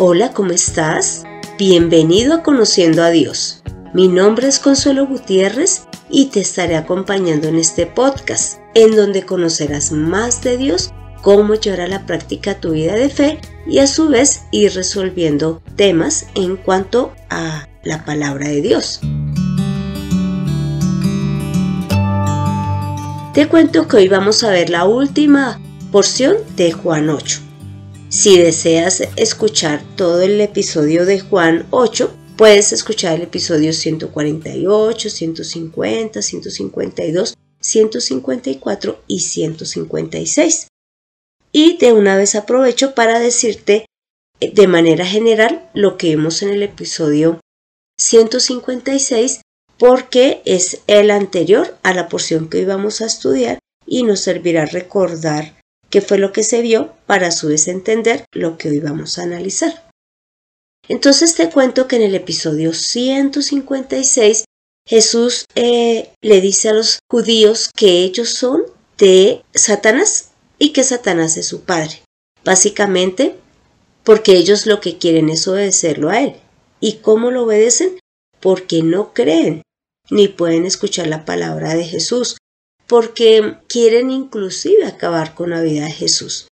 Hola, ¿cómo estás? Bienvenido a Conociendo a Dios. Mi nombre es Consuelo Gutiérrez y te estaré acompañando en este podcast, en donde conocerás más de Dios, cómo llevar a la práctica tu vida de fe y a su vez ir resolviendo temas en cuanto a la palabra de Dios. Te cuento que hoy vamos a ver la última porción de Juan 8. Si deseas escuchar todo el episodio de Juan 8, puedes escuchar el episodio 148, 150, 152, 154 y 156. Y de una vez aprovecho para decirte eh, de manera general lo que vimos en el episodio 156 porque es el anterior a la porción que hoy vamos a estudiar y nos servirá recordar qué fue lo que se vio para a su vez entender lo que hoy vamos a analizar. Entonces te cuento que en el episodio 156 Jesús eh, le dice a los judíos que ellos son de Satanás y que Satanás es su padre. Básicamente porque ellos lo que quieren es obedecerlo a él. ¿Y cómo lo obedecen? Porque no creen ni pueden escuchar la palabra de Jesús, porque quieren inclusive acabar con la vida de Jesús.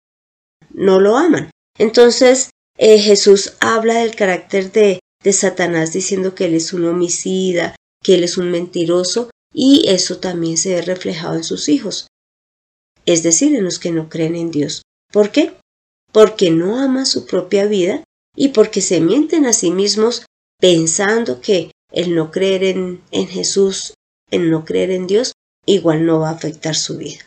No lo aman. Entonces eh, Jesús habla del carácter de, de Satanás diciendo que él es un homicida, que él es un mentiroso, y eso también se ve reflejado en sus hijos, es decir, en los que no creen en Dios. ¿Por qué? Porque no aman su propia vida y porque se mienten a sí mismos pensando que el no creer en, en Jesús, el no creer en Dios, igual no va a afectar su vida.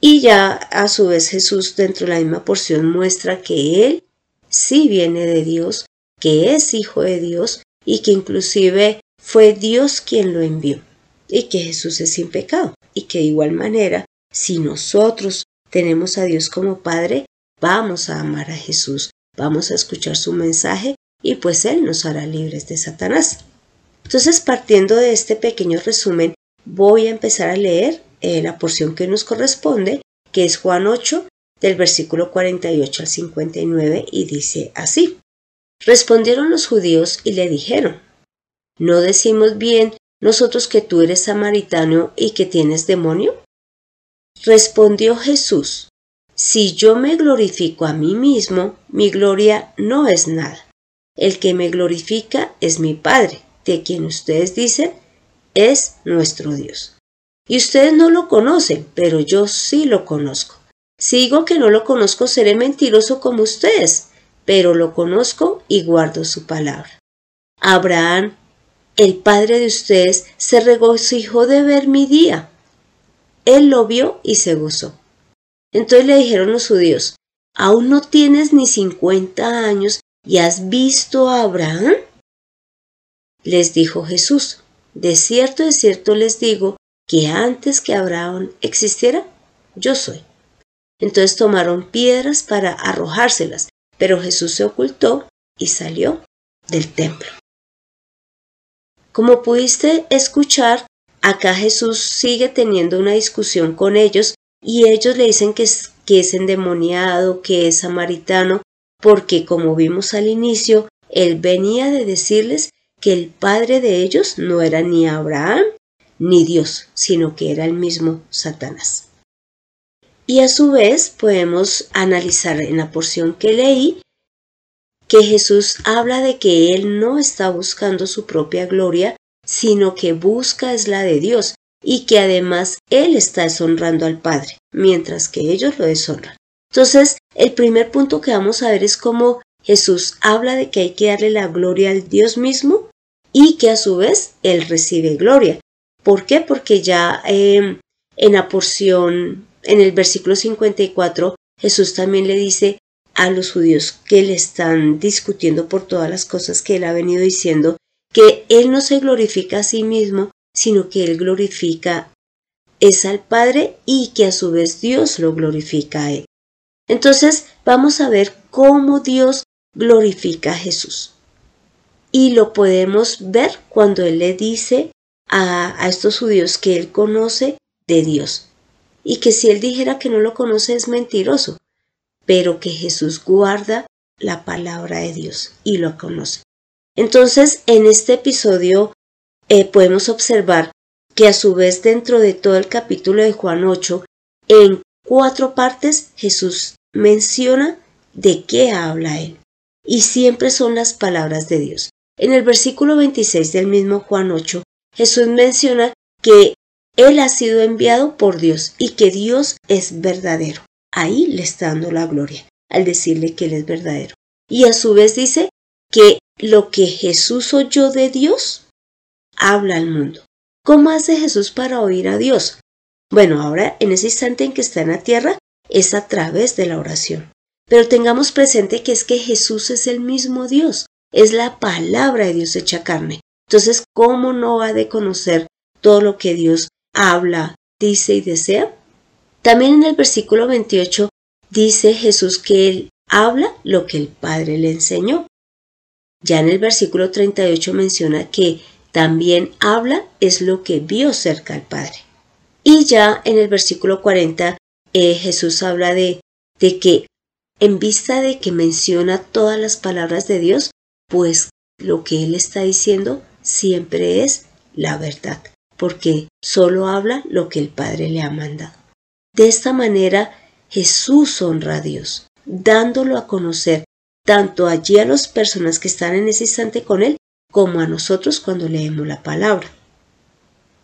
Y ya a su vez Jesús dentro de la misma porción muestra que Él sí viene de Dios, que es hijo de Dios y que inclusive fue Dios quien lo envió y que Jesús es sin pecado y que de igual manera si nosotros tenemos a Dios como Padre, vamos a amar a Jesús, vamos a escuchar su mensaje y pues Él nos hará libres de Satanás. Entonces, partiendo de este pequeño resumen, voy a empezar a leer eh, la porción que nos corresponde, que es Juan 8, del versículo 48 al 59, y dice así. Respondieron los judíos y le dijeron, ¿no decimos bien nosotros que tú eres samaritano y que tienes demonio? Respondió Jesús, si yo me glorifico a mí mismo, mi gloria no es nada. El que me glorifica es mi Padre, de quien ustedes dicen es nuestro Dios. Y ustedes no lo conocen, pero yo sí lo conozco. Sigo que no lo conozco, seré mentiroso como ustedes, pero lo conozco y guardo su palabra. Abraham, el padre de ustedes, se regocijó de ver mi día. Él lo vio y se gozó. Entonces le dijeron los judíos, ¿aún no tienes ni cincuenta años y has visto a Abraham? Les dijo Jesús, de cierto, de cierto les digo que antes que Abraham existiera, yo soy. Entonces tomaron piedras para arrojárselas, pero Jesús se ocultó y salió del templo. Como pudiste escuchar, acá Jesús sigue teniendo una discusión con ellos y ellos le dicen que es, que es endemoniado, que es samaritano, porque como vimos al inicio, él venía de decirles que el padre de ellos no era ni Abraham ni Dios, sino que era el mismo Satanás. Y a su vez podemos analizar en la porción que leí que Jesús habla de que Él no está buscando su propia gloria, sino que busca es la de Dios y que además Él está deshonrando al Padre, mientras que ellos lo deshonran. Entonces, el primer punto que vamos a ver es cómo Jesús habla de que hay que darle la gloria al Dios mismo y que a su vez Él recibe gloria. ¿Por qué? Porque ya em, en la porción, en el versículo 54, Jesús también le dice a los judíos que le están discutiendo por todas las cosas que Él ha venido diciendo, que Él no se glorifica a sí mismo, sino que Él glorifica es al Padre y que a su vez Dios lo glorifica a Él. Entonces vamos a ver cómo Dios glorifica a Jesús. Y lo podemos ver cuando Él le dice a, estos judíos que Él conoce de Dios. Y que si Él dijera que no lo conoce es mentiroso, pero que Jesús guarda la palabra de Dios y lo conoce. Entonces, en este episodio eh, podemos observar que a su vez dentro de todo el capítulo de Juan 8, en cuatro partes Jesús menciona de qué habla él. Y siempre son las palabras de Dios. En el versículo 26 del mismo Juan 8, Jesús menciona que Él ha sido enviado por Dios y que Dios es verdadero. Ahí le está dando la gloria al decirle que Él es verdadero. Y a su vez dice que lo que Jesús oyó de Dios, habla al mundo. ¿Cómo hace Jesús para oír a Dios? Bueno, ahora en ese instante en que está en la tierra es a través de la oración. Pero tengamos presente que es que Jesús es el mismo Dios, es la palabra de Dios hecha carne. Entonces, ¿cómo no ha de conocer todo lo que Dios habla, dice y desea? También en el versículo 28 dice Jesús que Él habla lo que el Padre le enseñó. Ya en el versículo 38 menciona que también habla es lo que vio cerca al Padre. Y ya en el versículo 40 eh, Jesús habla de, de que en vista de que menciona todas las palabras de Dios, pues lo que Él está diciendo siempre es la verdad, porque solo habla lo que el Padre le ha mandado. De esta manera, Jesús honra a Dios, dándolo a conocer tanto allí a las personas que están en ese instante con Él, como a nosotros cuando leemos la palabra.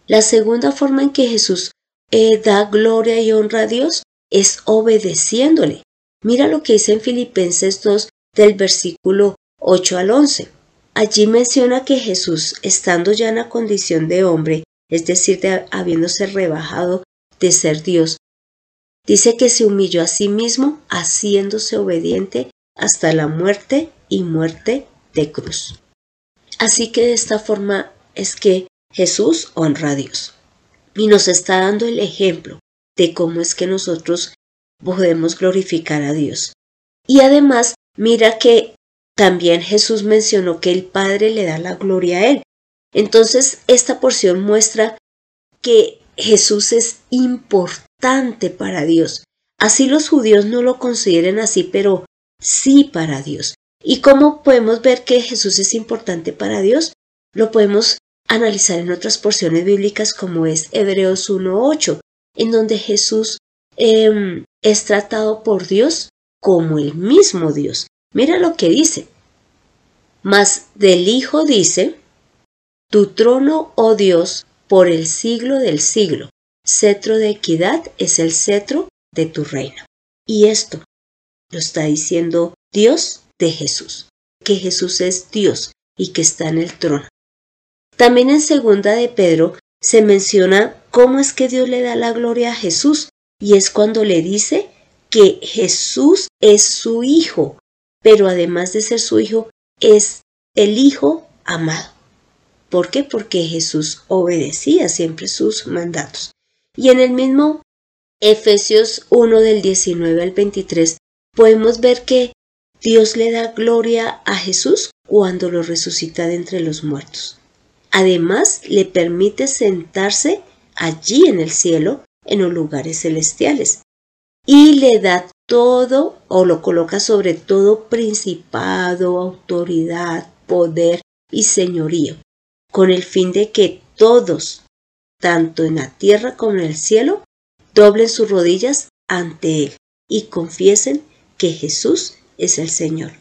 La segunda forma en que Jesús eh, da gloria y honra a Dios es obedeciéndole. Mira lo que dice en Filipenses 2 del versículo 8 al 11. Allí menciona que Jesús, estando ya en la condición de hombre, es decir, habiéndose rebajado de ser Dios, dice que se humilló a sí mismo, haciéndose obediente hasta la muerte y muerte de cruz. Así que de esta forma es que Jesús honra a Dios y nos está dando el ejemplo de cómo es que nosotros podemos glorificar a Dios. Y además, mira que también Jesús mencionó que el Padre le da la gloria a Él. Entonces, esta porción muestra que Jesús es importante para Dios. Así los judíos no lo consideren así, pero sí para Dios. ¿Y cómo podemos ver que Jesús es importante para Dios? Lo podemos analizar en otras porciones bíblicas como es Hebreos 1.8, en donde Jesús em, es tratado por Dios como el mismo Dios. Mira lo que dice. Mas del Hijo dice, Tu trono, oh Dios, por el siglo del siglo, cetro de equidad es el cetro de tu reino. Y esto lo está diciendo Dios de Jesús, que Jesús es Dios y que está en el trono. También en segunda de Pedro se menciona cómo es que Dios le da la gloria a Jesús y es cuando le dice que Jesús es su hijo, pero además de ser su hijo, es el hijo amado. ¿Por qué? Porque Jesús obedecía siempre sus mandatos. Y en el mismo Efesios 1 del 19 al 23 podemos ver que Dios le da gloria a Jesús cuando lo resucita de entre los muertos. Además, le permite sentarse allí en el cielo, en los lugares celestiales y le da todo o lo coloca sobre todo principado, autoridad, poder y señorío, con el fin de que todos, tanto en la tierra como en el cielo, doblen sus rodillas ante Él y confiesen que Jesús es el Señor.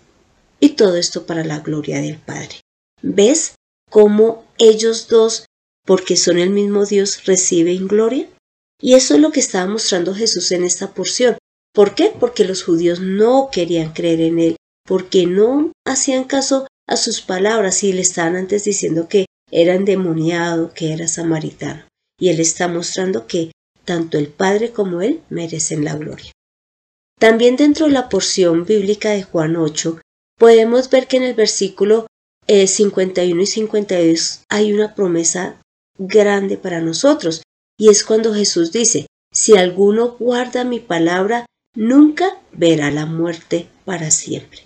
Y todo esto para la gloria del Padre. ¿Ves cómo ellos dos, porque son el mismo Dios, reciben gloria? Y eso es lo que estaba mostrando Jesús en esta porción. ¿Por qué? Porque los judíos no querían creer en él, porque no hacían caso a sus palabras y le estaban antes diciendo que era endemoniado, que era samaritano. Y él está mostrando que tanto el Padre como él merecen la gloria. También dentro de la porción bíblica de Juan 8 podemos ver que en el versículo 51 eh, y 52 hay una promesa grande para nosotros y es cuando Jesús dice, si alguno guarda mi palabra, nunca verá la muerte para siempre.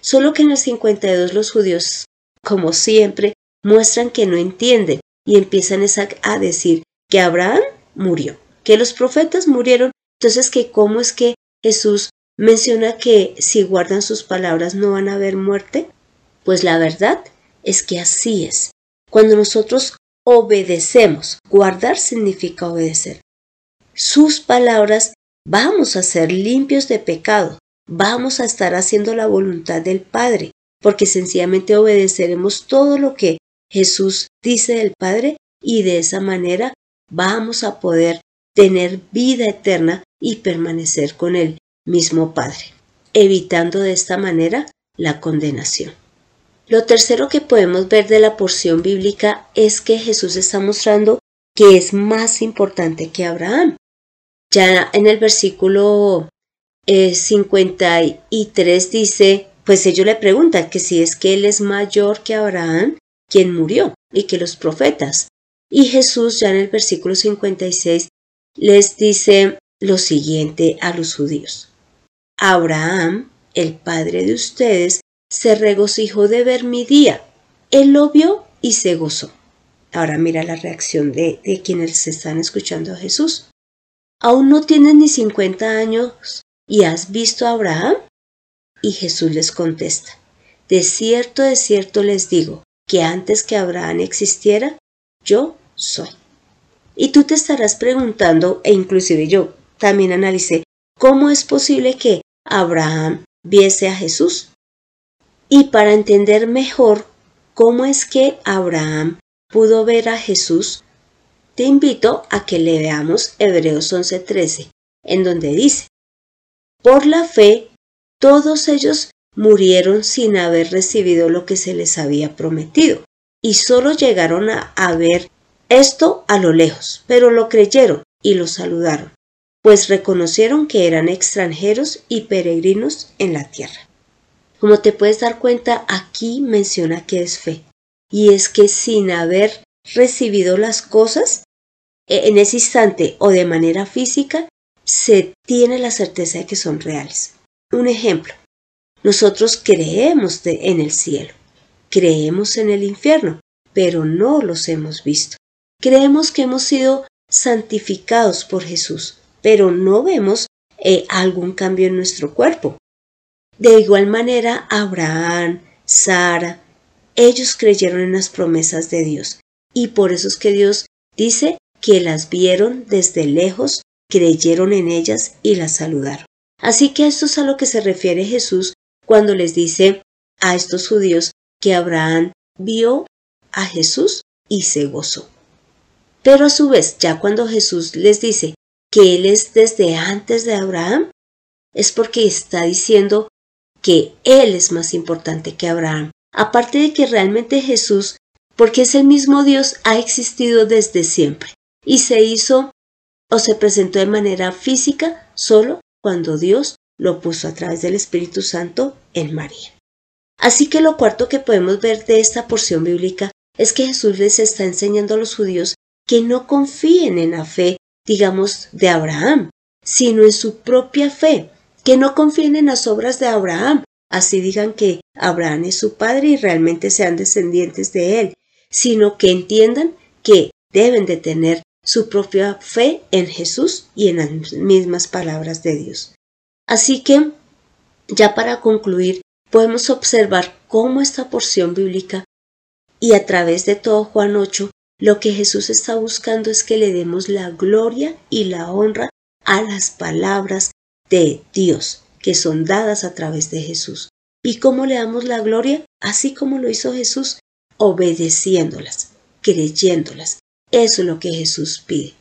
Solo que en el 52 los judíos, como siempre, muestran que no entienden y empiezan a decir que Abraham murió, que los profetas murieron, entonces que cómo es que Jesús menciona que si guardan sus palabras no van a haber muerte? Pues la verdad es que así es. Cuando nosotros obedecemos, guardar significa obedecer. Sus palabras vamos a ser limpios de pecado, vamos a estar haciendo la voluntad del Padre, porque sencillamente obedeceremos todo lo que Jesús dice del Padre y de esa manera vamos a poder tener vida eterna y permanecer con el mismo Padre, evitando de esta manera la condenación. Lo tercero que podemos ver de la porción bíblica es que Jesús está mostrando que es más importante que Abraham. Ya en el versículo 53 eh, dice, pues ellos le preguntan que si es que él es mayor que Abraham, quien murió, y que los profetas. Y Jesús ya en el versículo 56 les dice lo siguiente a los judíos. Abraham, el padre de ustedes, se regocijó de ver mi día. Él lo vio y se gozó. Ahora mira la reacción de, de quienes están escuchando a Jesús. ¿Aún no tienes ni 50 años y has visto a Abraham? Y Jesús les contesta, de cierto, de cierto les digo, que antes que Abraham existiera, yo soy. Y tú te estarás preguntando, e inclusive yo también analicé, ¿cómo es posible que Abraham viese a Jesús? Y para entender mejor cómo es que Abraham pudo ver a Jesús, te invito a que le veamos Hebreos 11:13, en donde dice, por la fe, todos ellos murieron sin haber recibido lo que se les había prometido, y solo llegaron a, a ver esto a lo lejos, pero lo creyeron y lo saludaron, pues reconocieron que eran extranjeros y peregrinos en la tierra. Como te puedes dar cuenta, aquí menciona que es fe, y es que sin haber recibido las cosas, e, en ese instante o de manera física, se tiene la certeza de que son reales. Un ejemplo, nosotros creemos en el cielo, creemos en el infierno, pero no los hemos visto. Creemos que hemos sido santificados por Jesús, pero no vemos eh, algún cambio en nuestro cuerpo. De igual manera, Abraham, Sara, ellos creyeron en las promesas de Dios y por eso es que Dios dice que las vieron desde lejos, creyeron en ellas y las saludaron. Así que esto es a lo que se refiere Jesús cuando les dice a estos judíos que Abraham vio a Jesús y se gozó. Pero a su vez, ya cuando Jesús les dice que Él es desde antes de Abraham, es porque está diciendo que Él es más importante que Abraham. Aparte de que realmente Jesús, porque es el mismo Dios, ha existido desde siempre y se hizo o se presentó de manera física solo cuando Dios lo puso a través del Espíritu Santo en María. Así que lo cuarto que podemos ver de esta porción bíblica es que Jesús les está enseñando a los judíos que no confíen en la fe, digamos, de Abraham, sino en su propia fe, que no confíen en las obras de Abraham, así digan que Abraham es su padre y realmente sean descendientes de él, sino que entiendan que deben de tener su propia fe en Jesús y en las mismas palabras de Dios. Así que, ya para concluir, podemos observar cómo esta porción bíblica y a través de todo Juan 8, lo que Jesús está buscando es que le demos la gloria y la honra a las palabras de Dios que son dadas a través de Jesús. ¿Y cómo le damos la gloria? Así como lo hizo Jesús, obedeciéndolas, creyéndolas. Eso es lo que Jesús pide.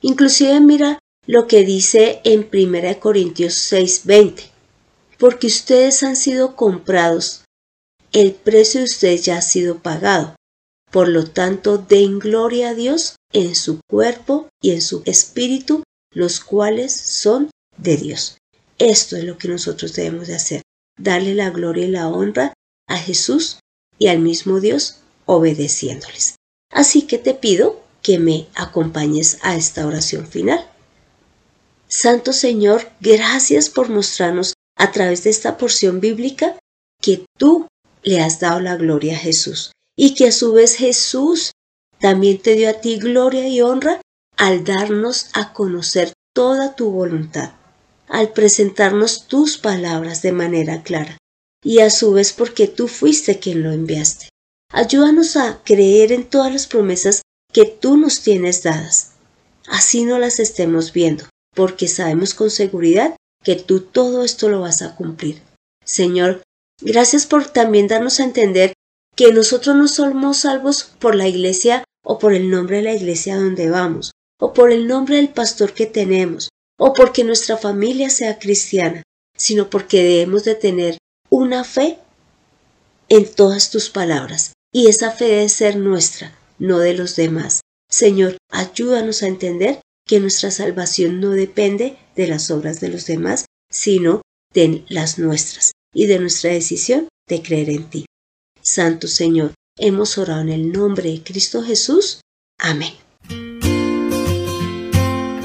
Inclusive mira lo que dice en 1 Corintios 6:20, porque ustedes han sido comprados, el precio de ustedes ya ha sido pagado. Por lo tanto, den gloria a Dios en su cuerpo y en su espíritu, los cuales son de Dios. Esto es lo que nosotros debemos de hacer, darle la gloria y la honra a Jesús y al mismo Dios obedeciéndoles. Así que te pido que me acompañes a esta oración final. Santo Señor, gracias por mostrarnos a través de esta porción bíblica que tú le has dado la gloria a Jesús y que a su vez Jesús también te dio a ti gloria y honra al darnos a conocer toda tu voluntad. al presentarnos tus palabras de manera clara, y a su vez porque tú fuiste quien lo enviaste. Ayúdanos a creer en todas las promesas que tú nos tienes dadas. Así no las estemos viendo, porque sabemos con seguridad que tú todo esto lo vas a cumplir. Señor, gracias por también darnos a entender que nosotros no somos salvos por la iglesia o por el nombre de la iglesia donde vamos, o por el nombre del pastor que tenemos, o porque nuestra familia sea cristiana, sino porque debemos de tener una fe en todas tus palabras, y esa fe debe ser nuestra, no de los demás. Señor, ayúdanos a entender que nuestra salvación no depende de las obras de los demás, sino de las nuestras y de nuestra decisión de creer en ti. Santo Señor, hemos orado en el nombre de Cristo Jesús. Amén.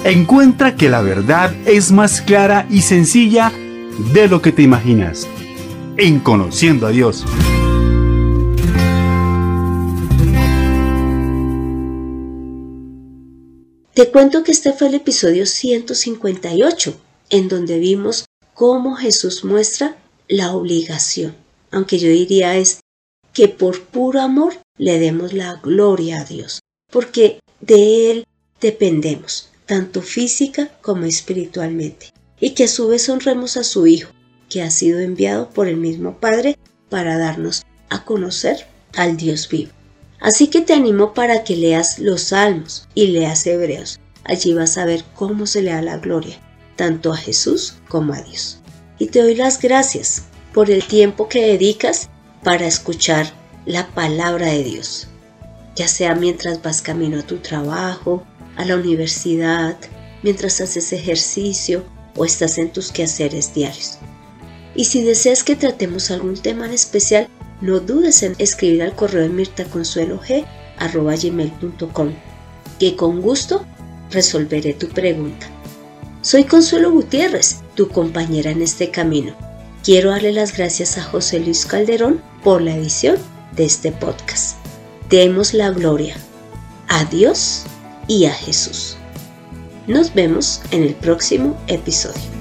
Encuentra que la verdad es más clara y sencilla de lo que te imaginas. En Conociendo a Dios. Te cuento que este fue el episodio 158, en donde vimos cómo Jesús muestra la obligación, aunque yo diría es que por puro amor le demos la gloria a Dios, porque de Él dependemos, tanto física como espiritualmente, y que a su vez honremos a su Hijo, que ha sido enviado por el mismo Padre para darnos a conocer al Dios vivo. Así que te animo para que leas los Salmos y leas Hebreos. Allí vas a ver cómo se le da la gloria, tanto a Jesús como a Dios. Y te doy las gracias por el tiempo que dedicas para escuchar la palabra de Dios, ya sea mientras vas camino a tu trabajo, a la universidad, mientras haces ejercicio o estás en tus quehaceres diarios. Y si deseas que tratemos algún tema en especial, no dudes en escribir al correo de mirtaconsuelog.com, que con gusto resolveré tu pregunta. Soy Consuelo Gutiérrez, tu compañera en este camino. Quiero darle las gracias a José Luis Calderón por la edición de este podcast. Demos la gloria a Dios y a Jesús. Nos vemos en el próximo episodio.